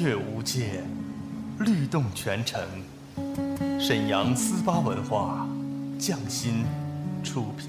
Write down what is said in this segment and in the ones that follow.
乐无界，律动全城。沈阳思巴文化，匠心出品。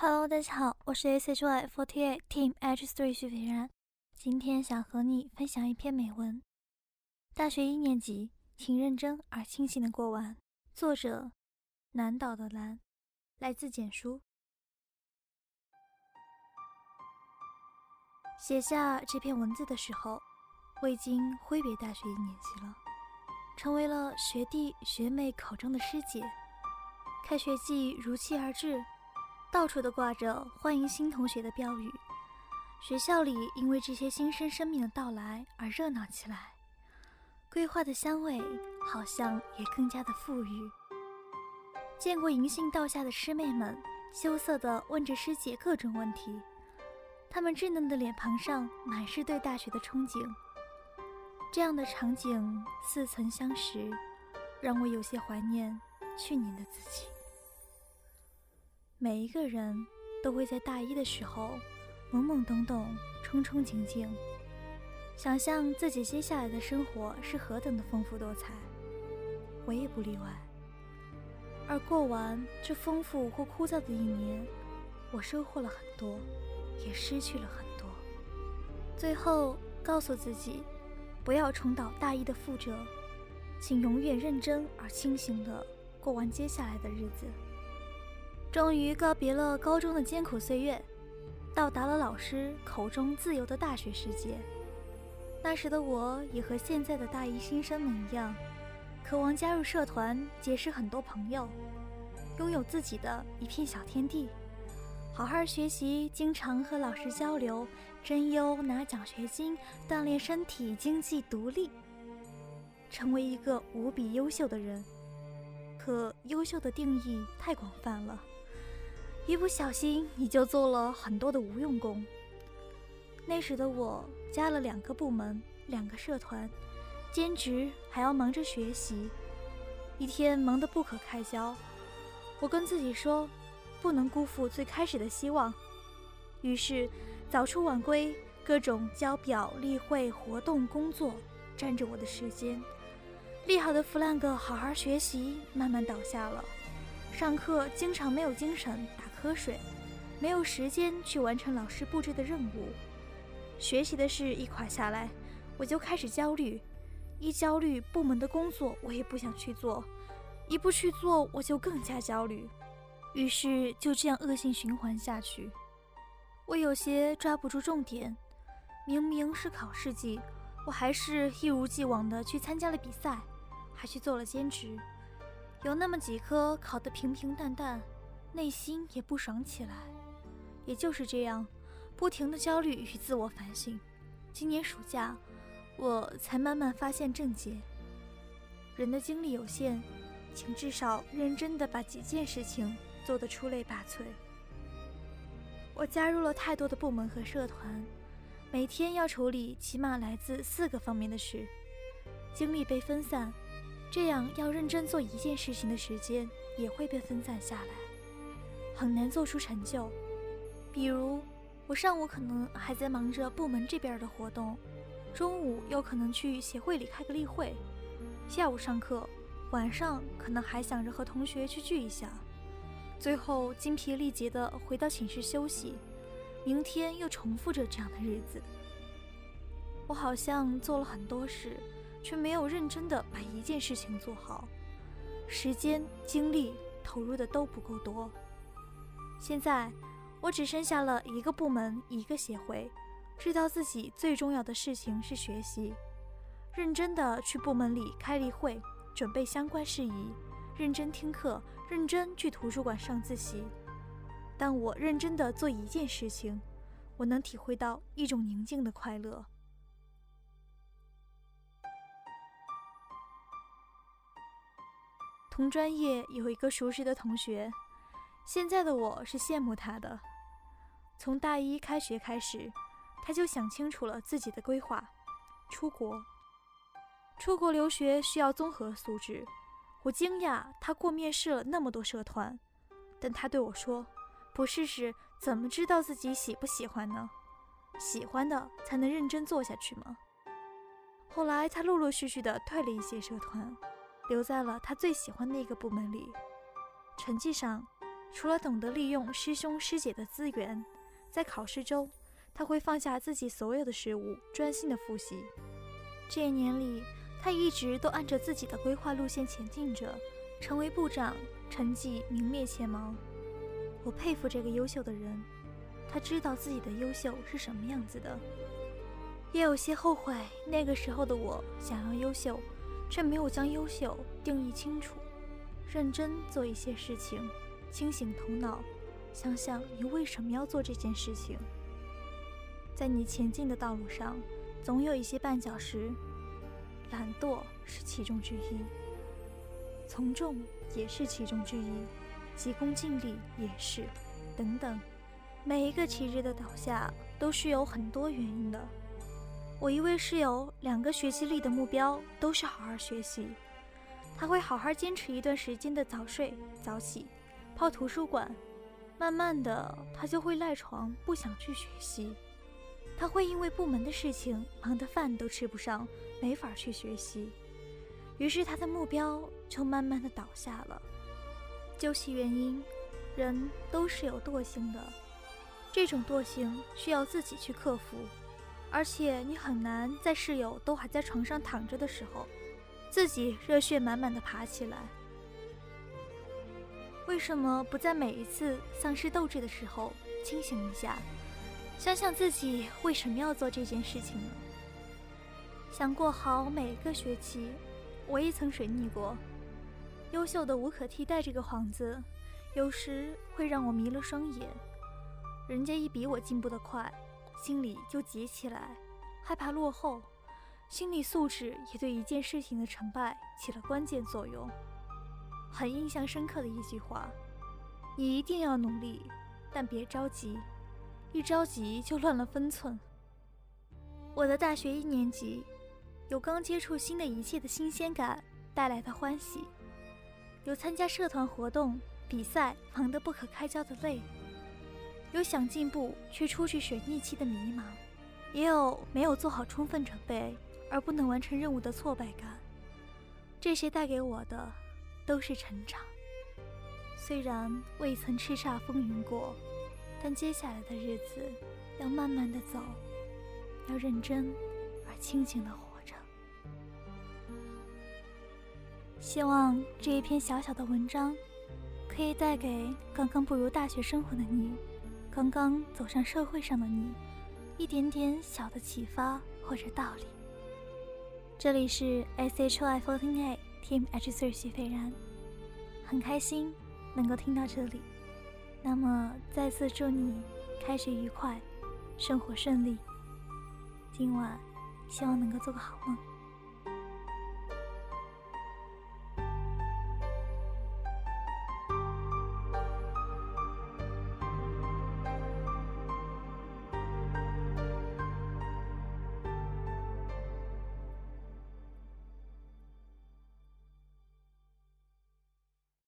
Hello，大家好，我是 SHY48 Team H Three 徐斐然，今天想和你分享一篇美文。大学一年级，请认真而清醒的过完。作者：南岛的蓝，来自简书。写下这篇文字的时候，我已经挥别大学一年级了，成为了学弟学妹口中的师姐。开学季如期而至。到处都挂着欢迎新同学的标语，学校里因为这些新生生命的到来而热闹起来，桂花的香味好像也更加的馥郁。见过银杏道下的师妹们羞涩地问着师姐各种问题，她们稚嫩的脸庞上满是对大学的憧憬。这样的场景似曾相识，让我有些怀念去年的自己。每一个人都会在大一的时候懵懵懂懂、憧憧憬憬，想象自己接下来的生活是何等的丰富多彩。我也不例外。而过完这丰富或枯燥的一年，我收获了很多，也失去了很多。最后告诉自己，不要重蹈大一的覆辙，请永远认真而清醒地过完接下来的日子。终于告别了高中的艰苦岁月，到达了老师口中自由的大学世界。那时的我也和现在的大一新生们一样，渴望加入社团，结识很多朋友，拥有自己的一片小天地，好好学习，经常和老师交流，争优拿奖学金，锻炼身体，经济独立，成为一个无比优秀的人。可优秀的定义太广泛了。一不小心，你就做了很多的无用功。那时的我加了两个部门、两个社团，兼职还要忙着学习，一天忙得不可开交。我跟自己说，不能辜负最开始的希望。于是，早出晚归，各种交表、例会、活动、工作占着我的时间。立好的 flag，好好学习，慢慢倒下了。上课经常没有精神，瞌睡，没有时间去完成老师布置的任务。学习的事一垮下来，我就开始焦虑。一焦虑，部门的工作我也不想去做；一不去做，我就更加焦虑。于是就这样恶性循环下去。我有些抓不住重点。明明是考试季，我还是一如既往的去参加了比赛，还去做了兼职。有那么几科考得平平淡淡，内心也不爽起来。也就是这样，不停的焦虑与自我反省。今年暑假，我才慢慢发现症结。人的精力有限，请至少认真的把几件事情做得出类拔萃。我加入了太多的部门和社团，每天要处理起码来自四个方面的事，精力被分散，这样要认真做一件事情的时间也会被分散下来，很难做出成就。比如，我上午可能还在忙着部门这边的活动，中午又可能去协会里开个例会，下午上课。晚上可能还想着和同学去聚一下，最后精疲力竭的回到寝室休息，明天又重复着这样的日子。我好像做了很多事，却没有认真的把一件事情做好，时间精力投入的都不够多。现在我只剩下了一个部门一个协会，知道自己最重要的事情是学习，认真的去部门里开例会。准备相关事宜，认真听课，认真去图书馆上自习。当我认真的做一件事情，我能体会到一种宁静的快乐。同专业有一个熟识的同学，现在的我是羡慕他的。从大一开学开始，他就想清楚了自己的规划，出国。出国留学需要综合素质，我惊讶他过面试了那么多社团，但他对我说：“不试试怎么知道自己喜不喜欢呢？喜欢的才能认真做下去吗？”后来他陆陆续续的退了一些社团，留在了他最喜欢的一个部门里。成绩上，除了懂得利用师兄师姐的资源，在考试中他会放下自己所有的事物，专心的复习。这一年里。他一直都按着自己的规划路线前进着，成为部长，成绩名列前茅。我佩服这个优秀的人，他知道自己的优秀是什么样子的，也有些后悔那个时候的我想要优秀，却没有将优秀定义清楚。认真做一些事情，清醒头脑，想想你为什么要做这件事情。在你前进的道路上，总有一些绊脚石。懒惰是其中之一，从众也是其中之一，急功近利也是，等等。每一个旗帜的倒下都是有很多原因的。我一位室友，两个学期里的目标都是好好学习，他会好好坚持一段时间的早睡早起，泡图书馆，慢慢的他就会赖床，不想去学习。他会因为部门的事情忙得饭都吃不上，没法去学习，于是他的目标就慢慢的倒下了。究其原因，人都是有惰性的，这种惰性需要自己去克服，而且你很难在室友都还在床上躺着的时候，自己热血满满的爬起来。为什么不在每一次丧失斗志的时候清醒一下？想想自己为什么要做这件事情呢？想过好每个学期，我也曾水逆过。优秀的无可替代这个幌子，有时会让我迷了双眼。人家一比我进步的快，心里就急起来，害怕落后，心理素质也对一件事情的成败起了关键作用。很印象深刻的一句话：你一定要努力，但别着急。一着急就乱了分寸。我的大学一年级，有刚接触新的一切的新鲜感带来的欢喜，有参加社团活动比赛忙得不可开交的累，有想进步却出去水逆期的迷茫，也有没有做好充分准备而不能完成任务的挫败感。这些带给我的都是成长。虽然未曾叱咤风云过但接下来的日子要慢慢的走要认真而清醒的活着。希望这一篇小小的文章可以带给刚刚步入大学生活的你刚刚走上社会上的你一点点小的启发或者道理。这里是 shyfoatinga Team H Three 徐斐然，很开心能够听到这里。那么，再次祝你开学愉快，生活顺利。今晚，希望能够做个好梦。